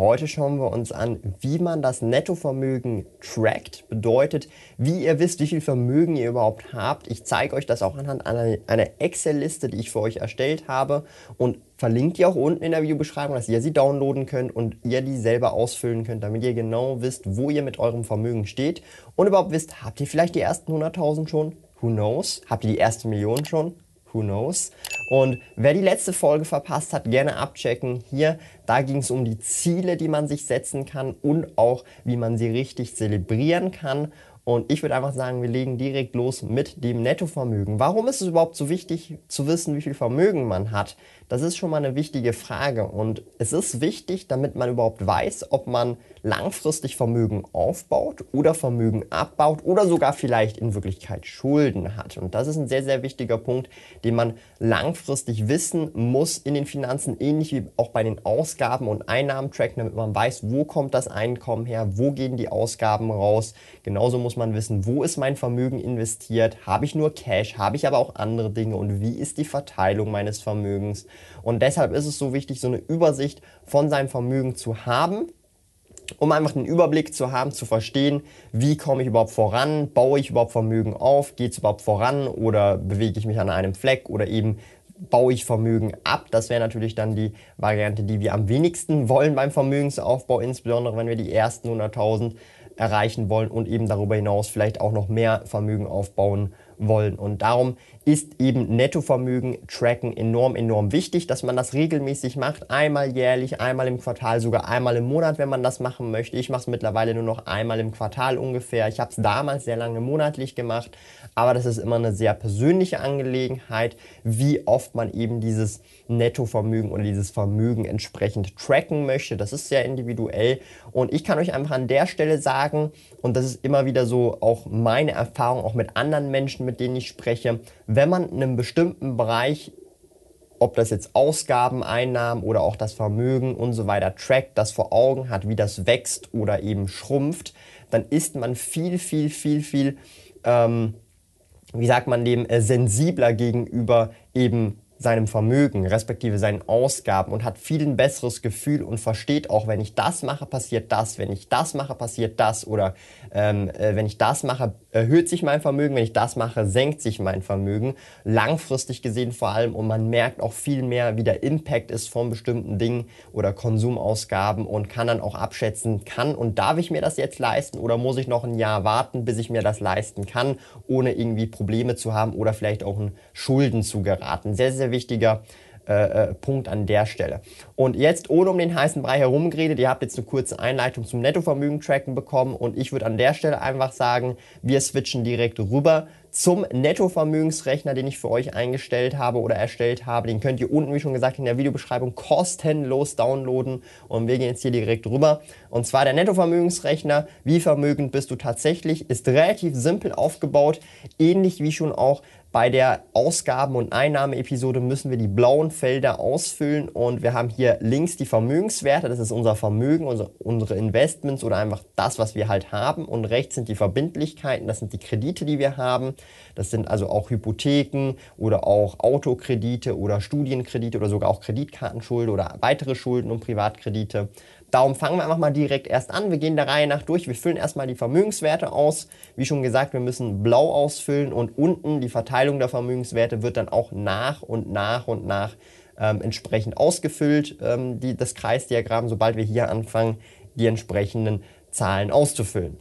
Heute schauen wir uns an, wie man das Nettovermögen trackt. Bedeutet, wie ihr wisst, wie viel Vermögen ihr überhaupt habt. Ich zeige euch das auch anhand einer, einer Excel-Liste, die ich für euch erstellt habe und verlinkt die auch unten in der Videobeschreibung, dass ihr sie downloaden könnt und ihr die selber ausfüllen könnt, damit ihr genau wisst, wo ihr mit eurem Vermögen steht und überhaupt wisst, habt ihr vielleicht die ersten 100.000 schon? Who knows? Habt ihr die erste Million schon? Who knows? Und wer die letzte Folge verpasst hat, gerne abchecken. Hier, da ging es um die Ziele, die man sich setzen kann und auch, wie man sie richtig zelebrieren kann. Und ich würde einfach sagen, wir legen direkt los mit dem Nettovermögen. Warum ist es überhaupt so wichtig zu wissen, wie viel Vermögen man hat? Das ist schon mal eine wichtige Frage. Und es ist wichtig, damit man überhaupt weiß, ob man langfristig Vermögen aufbaut oder Vermögen abbaut oder sogar vielleicht in Wirklichkeit Schulden hat. Und das ist ein sehr, sehr wichtiger Punkt, den man langfristig wissen muss in den Finanzen, ähnlich wie auch bei den Ausgaben und Einnahmen tracken, damit man weiß, wo kommt das Einkommen her, wo gehen die Ausgaben raus. Genauso muss man wissen, wo ist mein Vermögen investiert, habe ich nur Cash, habe ich aber auch andere Dinge und wie ist die Verteilung meines Vermögens. Und deshalb ist es so wichtig, so eine Übersicht von seinem Vermögen zu haben um einfach einen Überblick zu haben, zu verstehen, wie komme ich überhaupt voran, baue ich überhaupt Vermögen auf, geht es überhaupt voran oder bewege ich mich an einem Fleck oder eben baue ich Vermögen ab. Das wäre natürlich dann die Variante, die wir am wenigsten wollen beim Vermögensaufbau, insbesondere wenn wir die ersten 100.000 erreichen wollen und eben darüber hinaus vielleicht auch noch mehr Vermögen aufbauen wollen. Und darum ist eben Nettovermögen tracken enorm, enorm wichtig, dass man das regelmäßig macht. Einmal jährlich, einmal im Quartal, sogar einmal im Monat, wenn man das machen möchte. Ich mache es mittlerweile nur noch einmal im Quartal ungefähr. Ich habe es damals sehr lange monatlich gemacht, aber das ist immer eine sehr persönliche Angelegenheit, wie oft man eben dieses Nettovermögen oder dieses Vermögen entsprechend tracken möchte. Das ist sehr individuell und ich kann euch einfach an der Stelle sagen, und das ist immer wieder so auch meine Erfahrung, auch mit anderen Menschen, mit denen ich spreche, wenn man in einem bestimmten Bereich, ob das jetzt Ausgaben, Einnahmen oder auch das Vermögen und so weiter trackt, das vor Augen hat, wie das wächst oder eben schrumpft, dann ist man viel, viel, viel, viel, ähm, wie sagt man dem, äh, sensibler gegenüber eben seinem Vermögen, respektive seinen Ausgaben und hat viel ein besseres Gefühl und versteht auch, wenn ich das mache, passiert das, wenn ich das mache, passiert das oder ähm, äh, wenn ich das mache, erhöht sich mein Vermögen, wenn ich das mache, senkt sich mein Vermögen, langfristig gesehen vor allem. Und man merkt auch viel mehr, wie der Impact ist von bestimmten Dingen oder Konsumausgaben und kann dann auch abschätzen, kann und darf ich mir das jetzt leisten oder muss ich noch ein Jahr warten, bis ich mir das leisten kann, ohne irgendwie Probleme zu haben oder vielleicht auch in Schulden zu geraten. Sehr, sehr wichtiger äh, äh, Punkt an der Stelle. Und jetzt, ohne um den heißen Brei herumgeredet, ihr habt jetzt eine kurze Einleitung zum Nettovermögen-Tracken bekommen und ich würde an der Stelle einfach sagen, wir switchen direkt rüber zum Nettovermögensrechner, den ich für euch eingestellt habe oder erstellt habe. Den könnt ihr unten, wie schon gesagt, in der Videobeschreibung kostenlos downloaden. Und wir gehen jetzt hier direkt rüber. Und zwar der Nettovermögensrechner. Wie vermögend bist du tatsächlich? Ist relativ simpel aufgebaut. Ähnlich wie schon auch bei der Ausgaben- und Einnahmeepisode müssen wir die blauen Felder ausfüllen und wir haben hier links die Vermögenswerte, das ist unser Vermögen, unsere Investments oder einfach das, was wir halt haben und rechts sind die Verbindlichkeiten, das sind die Kredite, die wir haben. Das sind also auch Hypotheken oder auch Autokredite oder Studienkredite oder sogar auch Kreditkartenschulden oder weitere Schulden und Privatkredite. Darum fangen wir einfach mal direkt erst an. Wir gehen der Reihe nach durch. Wir füllen erstmal die Vermögenswerte aus. Wie schon gesagt, wir müssen blau ausfüllen und unten die Verteilung der Vermögenswerte wird dann auch nach und nach und nach ähm, entsprechend ausgefüllt, ähm, die, das Kreisdiagramm, sobald wir hier anfangen, die entsprechenden Zahlen auszufüllen.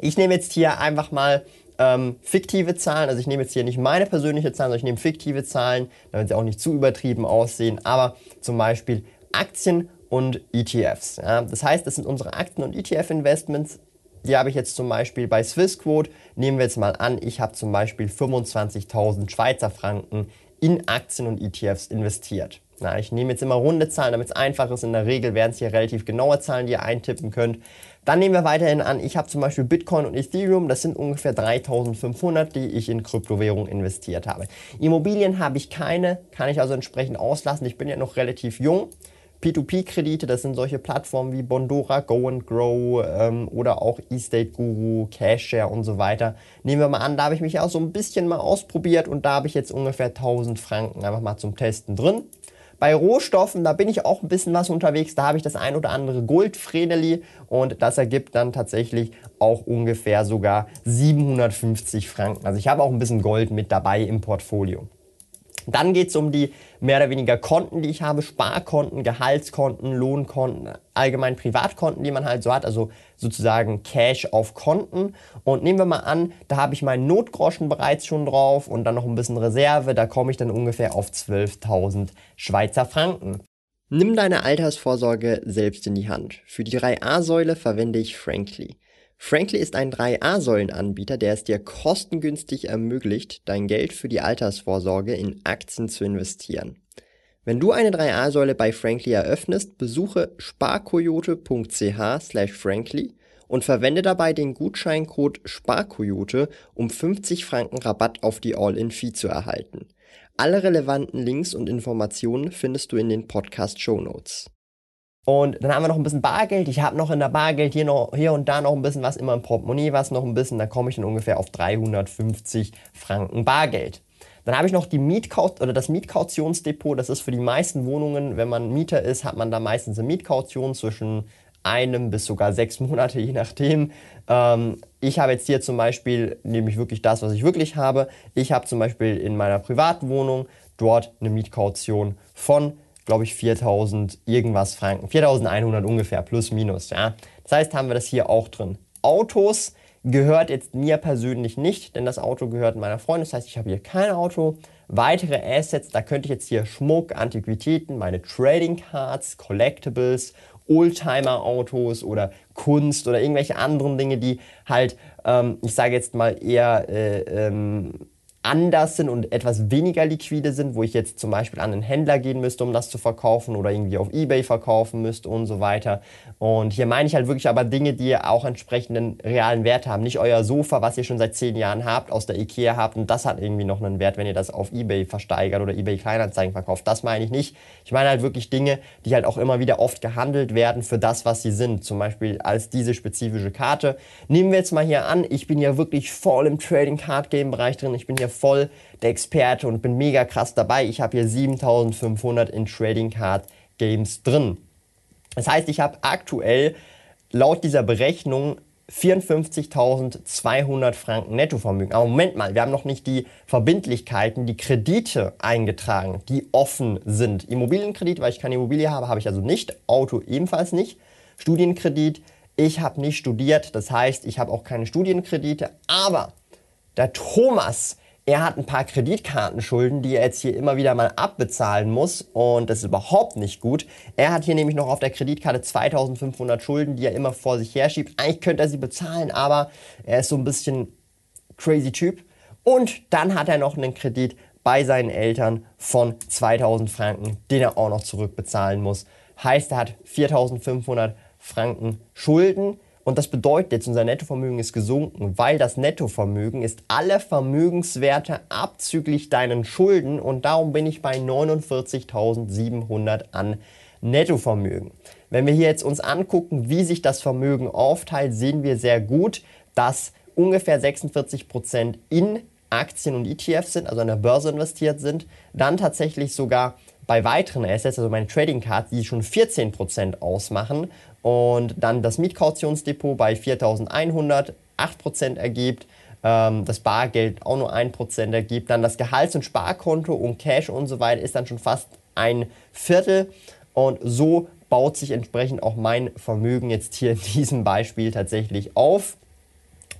Ich nehme jetzt hier einfach mal ähm, fiktive Zahlen, also ich nehme jetzt hier nicht meine persönliche Zahlen, sondern ich nehme fiktive Zahlen, damit sie auch nicht zu übertrieben aussehen, aber zum Beispiel Aktien und ETFs. Ja. Das heißt, das sind unsere Aktien- und ETF-Investments. Die habe ich jetzt zum Beispiel bei Swissquote. Nehmen wir jetzt mal an, ich habe zum Beispiel 25.000 Schweizer Franken in Aktien und ETFs investiert. Na, ich nehme jetzt immer runde Zahlen, damit es einfach ist. In der Regel werden es hier relativ genaue Zahlen, die ihr eintippen könnt. Dann nehmen wir weiterhin an, ich habe zum Beispiel Bitcoin und Ethereum, das sind ungefähr 3500, die ich in Kryptowährungen investiert habe. Immobilien habe ich keine, kann ich also entsprechend auslassen. Ich bin ja noch relativ jung. P2P-Kredite, das sind solche Plattformen wie Bondora, Go and Grow ähm, oder auch eState Guru, Cashshare und so weiter. Nehmen wir mal an, da habe ich mich auch so ein bisschen mal ausprobiert und da habe ich jetzt ungefähr 1000 Franken einfach mal zum Testen drin. Bei Rohstoffen, da bin ich auch ein bisschen was unterwegs. Da habe ich das ein oder andere Goldfredeli und das ergibt dann tatsächlich auch ungefähr sogar 750 Franken. Also ich habe auch ein bisschen Gold mit dabei im Portfolio. Dann geht es um die mehr oder weniger Konten, die ich habe, Sparkonten, Gehaltskonten, Lohnkonten, allgemein Privatkonten, die man halt so hat, also sozusagen Cash auf Konten. Und nehmen wir mal an, da habe ich meinen Notgroschen bereits schon drauf und dann noch ein bisschen Reserve, da komme ich dann ungefähr auf 12.000 Schweizer Franken. Nimm deine Altersvorsorge selbst in die Hand. Für die 3a-Säule verwende ich Frankly. Frankly ist ein 3A-Säulen-Anbieter, der es dir kostengünstig ermöglicht, dein Geld für die Altersvorsorge in Aktien zu investieren. Wenn du eine 3A-Säule bei Frankly eröffnest, besuche sparkoyote.ch/frankly und verwende dabei den Gutscheincode SPARKOYOTE, um 50 Franken Rabatt auf die All-in-Fee zu erhalten. Alle relevanten Links und Informationen findest du in den Podcast Show Notes. Und dann haben wir noch ein bisschen Bargeld. Ich habe noch in der Bargeld hier, noch, hier und da noch ein bisschen was, immer im Portemonnaie was noch ein bisschen. Da komme ich dann ungefähr auf 350 Franken Bargeld. Dann habe ich noch die Mietkaut oder das Mietkautionsdepot. Das ist für die meisten Wohnungen, wenn man Mieter ist, hat man da meistens eine Mietkaution zwischen einem bis sogar sechs Monate, je nachdem. Ähm, ich habe jetzt hier zum Beispiel, nehme ich wirklich das, was ich wirklich habe. Ich habe zum Beispiel in meiner privaten Wohnung dort eine Mietkaution von glaube ich, 4000 irgendwas Franken. 4100 ungefähr, plus minus. Ja. Das heißt, haben wir das hier auch drin. Autos gehört jetzt mir persönlich nicht, denn das Auto gehört meiner Freundin. Das heißt, ich habe hier kein Auto. Weitere Assets, da könnte ich jetzt hier Schmuck, Antiquitäten, meine Trading Cards, Collectibles, Oldtimer-Autos oder Kunst oder irgendwelche anderen Dinge, die halt, ähm, ich sage jetzt mal eher äh, ähm, anders sind und etwas weniger liquide sind, wo ich jetzt zum Beispiel an einen Händler gehen müsste, um das zu verkaufen oder irgendwie auf Ebay verkaufen müsste und so weiter. Und hier meine ich halt wirklich aber Dinge, die auch entsprechenden realen Wert haben. Nicht euer Sofa, was ihr schon seit zehn Jahren habt, aus der Ikea habt und das hat irgendwie noch einen Wert, wenn ihr das auf Ebay versteigert oder Ebay Kleinanzeigen verkauft. Das meine ich nicht. Ich meine halt wirklich Dinge, die halt auch immer wieder oft gehandelt werden für das, was sie sind. Zum Beispiel als diese spezifische Karte. Nehmen wir jetzt mal hier an, ich bin ja wirklich voll im Trading Card Game Bereich drin. Ich bin hier voll der Experte und bin mega krass dabei. Ich habe hier 7500 in Trading Card Games drin. Das heißt, ich habe aktuell laut dieser Berechnung 54.200 Franken Nettovermögen. Aber Moment mal, wir haben noch nicht die Verbindlichkeiten, die Kredite eingetragen, die offen sind. Immobilienkredit, weil ich keine Immobilie habe, habe ich also nicht. Auto ebenfalls nicht. Studienkredit, ich habe nicht studiert, das heißt, ich habe auch keine Studienkredite. Aber der Thomas, er hat ein paar Kreditkartenschulden, die er jetzt hier immer wieder mal abbezahlen muss und das ist überhaupt nicht gut. Er hat hier nämlich noch auf der Kreditkarte 2500 Schulden, die er immer vor sich herschiebt. Eigentlich könnte er sie bezahlen, aber er ist so ein bisschen crazy Typ. Und dann hat er noch einen Kredit bei seinen Eltern von 2000 Franken, den er auch noch zurückbezahlen muss. Heißt, er hat 4500 Franken Schulden. Und das bedeutet jetzt, unser Nettovermögen ist gesunken, weil das Nettovermögen ist alle Vermögenswerte abzüglich deinen Schulden und darum bin ich bei 49.700 an Nettovermögen. Wenn wir hier jetzt uns angucken, wie sich das Vermögen aufteilt, sehen wir sehr gut, dass ungefähr 46 Prozent in Aktien und ETFs sind, also an der Börse investiert sind, dann tatsächlich sogar bei weiteren Assets, also meine Trading Cards, die schon 14% ausmachen und dann das Mietkautionsdepot bei 4.100 8% ergibt, ähm, das Bargeld auch nur 1% ergibt, dann das Gehalts- und Sparkonto und Cash und so weiter ist dann schon fast ein Viertel und so baut sich entsprechend auch mein Vermögen jetzt hier in diesem Beispiel tatsächlich auf.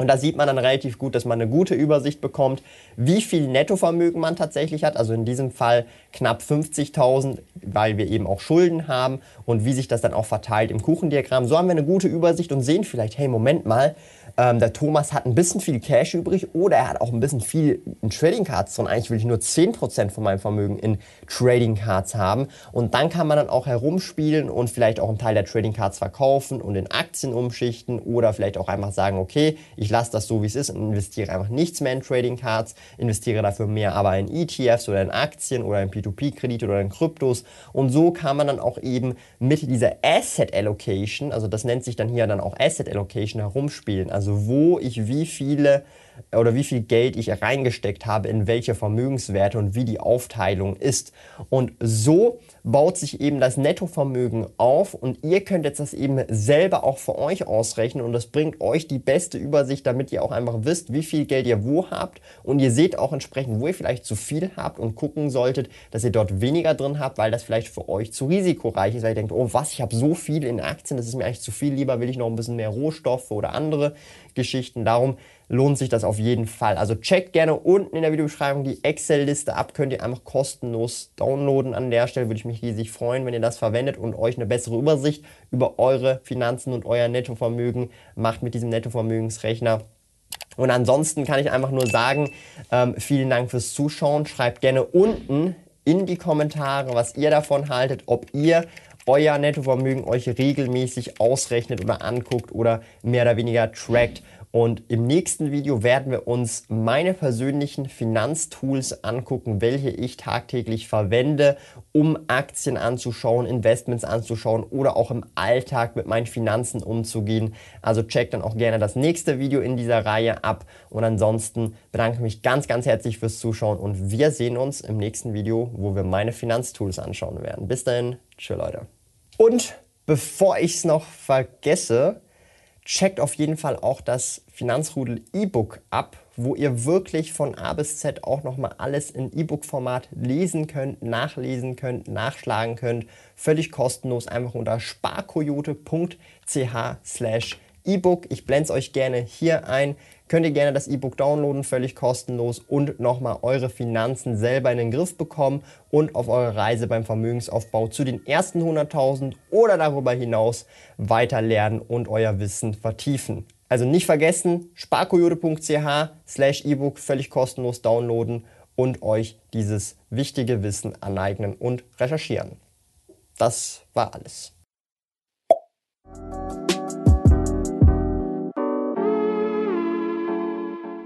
Und da sieht man dann relativ gut, dass man eine gute Übersicht bekommt, wie viel Nettovermögen man tatsächlich hat. Also in diesem Fall knapp 50.000, weil wir eben auch Schulden haben und wie sich das dann auch verteilt im Kuchendiagramm. So haben wir eine gute Übersicht und sehen vielleicht, hey, Moment mal, ähm, der Thomas hat ein bisschen viel Cash übrig oder er hat auch ein bisschen viel in Trading Cards drin. Eigentlich will ich nur 10% von meinem Vermögen in Trading Cards haben. Und dann kann man dann auch herumspielen und vielleicht auch einen Teil der Trading Cards verkaufen und in Aktien umschichten oder vielleicht auch einfach sagen, okay, ich lasse das so, wie es ist und investiere einfach nichts mehr in Trading Cards, investiere dafür mehr aber in ETFs oder in Aktien oder in P2P-Kredite oder in Kryptos. Und so kann man dann auch eben mit dieser Asset Allocation, also das nennt sich dann hier dann auch Asset Allocation, herumspielen. Also wo ich wie viele oder wie viel Geld ich reingesteckt habe in welche Vermögenswerte und wie die Aufteilung ist. Und so baut sich eben das Nettovermögen auf und ihr könnt jetzt das eben selber auch für euch ausrechnen und das bringt euch die beste Übersicht, damit ihr auch einfach wisst, wie viel Geld ihr wo habt und ihr seht auch entsprechend, wo ihr vielleicht zu viel habt und gucken solltet, dass ihr dort weniger drin habt, weil das vielleicht für euch zu risikoreich ist, weil ihr denkt, oh was, ich habe so viel in Aktien, das ist mir eigentlich zu viel, lieber will ich noch ein bisschen mehr Rohstoffe oder andere Geschichten. Darum lohnt sich das auf jeden Fall. Also checkt gerne unten in der Videobeschreibung die Excel-Liste ab. Könnt ihr einfach kostenlos downloaden. An der Stelle würde ich mich riesig freuen, wenn ihr das verwendet und euch eine bessere Übersicht über eure Finanzen und euer Nettovermögen macht mit diesem Nettovermögensrechner. Und ansonsten kann ich einfach nur sagen, ähm, vielen Dank fürs Zuschauen. Schreibt gerne unten in die Kommentare, was ihr davon haltet, ob ihr euer Nettovermögen euch regelmäßig ausrechnet oder anguckt oder mehr oder weniger trackt. Und im nächsten Video werden wir uns meine persönlichen Finanztools angucken, welche ich tagtäglich verwende, um Aktien anzuschauen, Investments anzuschauen oder auch im Alltag mit meinen Finanzen umzugehen. Also checkt dann auch gerne das nächste Video in dieser Reihe ab. Und ansonsten bedanke ich mich ganz, ganz herzlich fürs Zuschauen und wir sehen uns im nächsten Video, wo wir meine Finanztools anschauen werden. Bis dahin, tschö Leute. Und bevor ich es noch vergesse, checkt auf jeden Fall auch das Finanzrudel E-Book ab, wo ihr wirklich von A bis Z auch nochmal alles in E-Book-Format lesen könnt, nachlesen könnt, nachschlagen könnt. Völlig kostenlos, einfach unter sparkoyote.ch slash E-Book. Ich blende es euch gerne hier ein könnt ihr gerne das E-Book downloaden, völlig kostenlos und nochmal eure Finanzen selber in den Griff bekommen und auf eure Reise beim Vermögensaufbau zu den ersten 100.000 oder darüber hinaus weiter lernen und euer Wissen vertiefen. Also nicht vergessen, sparkoyote.ch slash E-Book völlig kostenlos downloaden und euch dieses wichtige Wissen aneignen und recherchieren. Das war alles.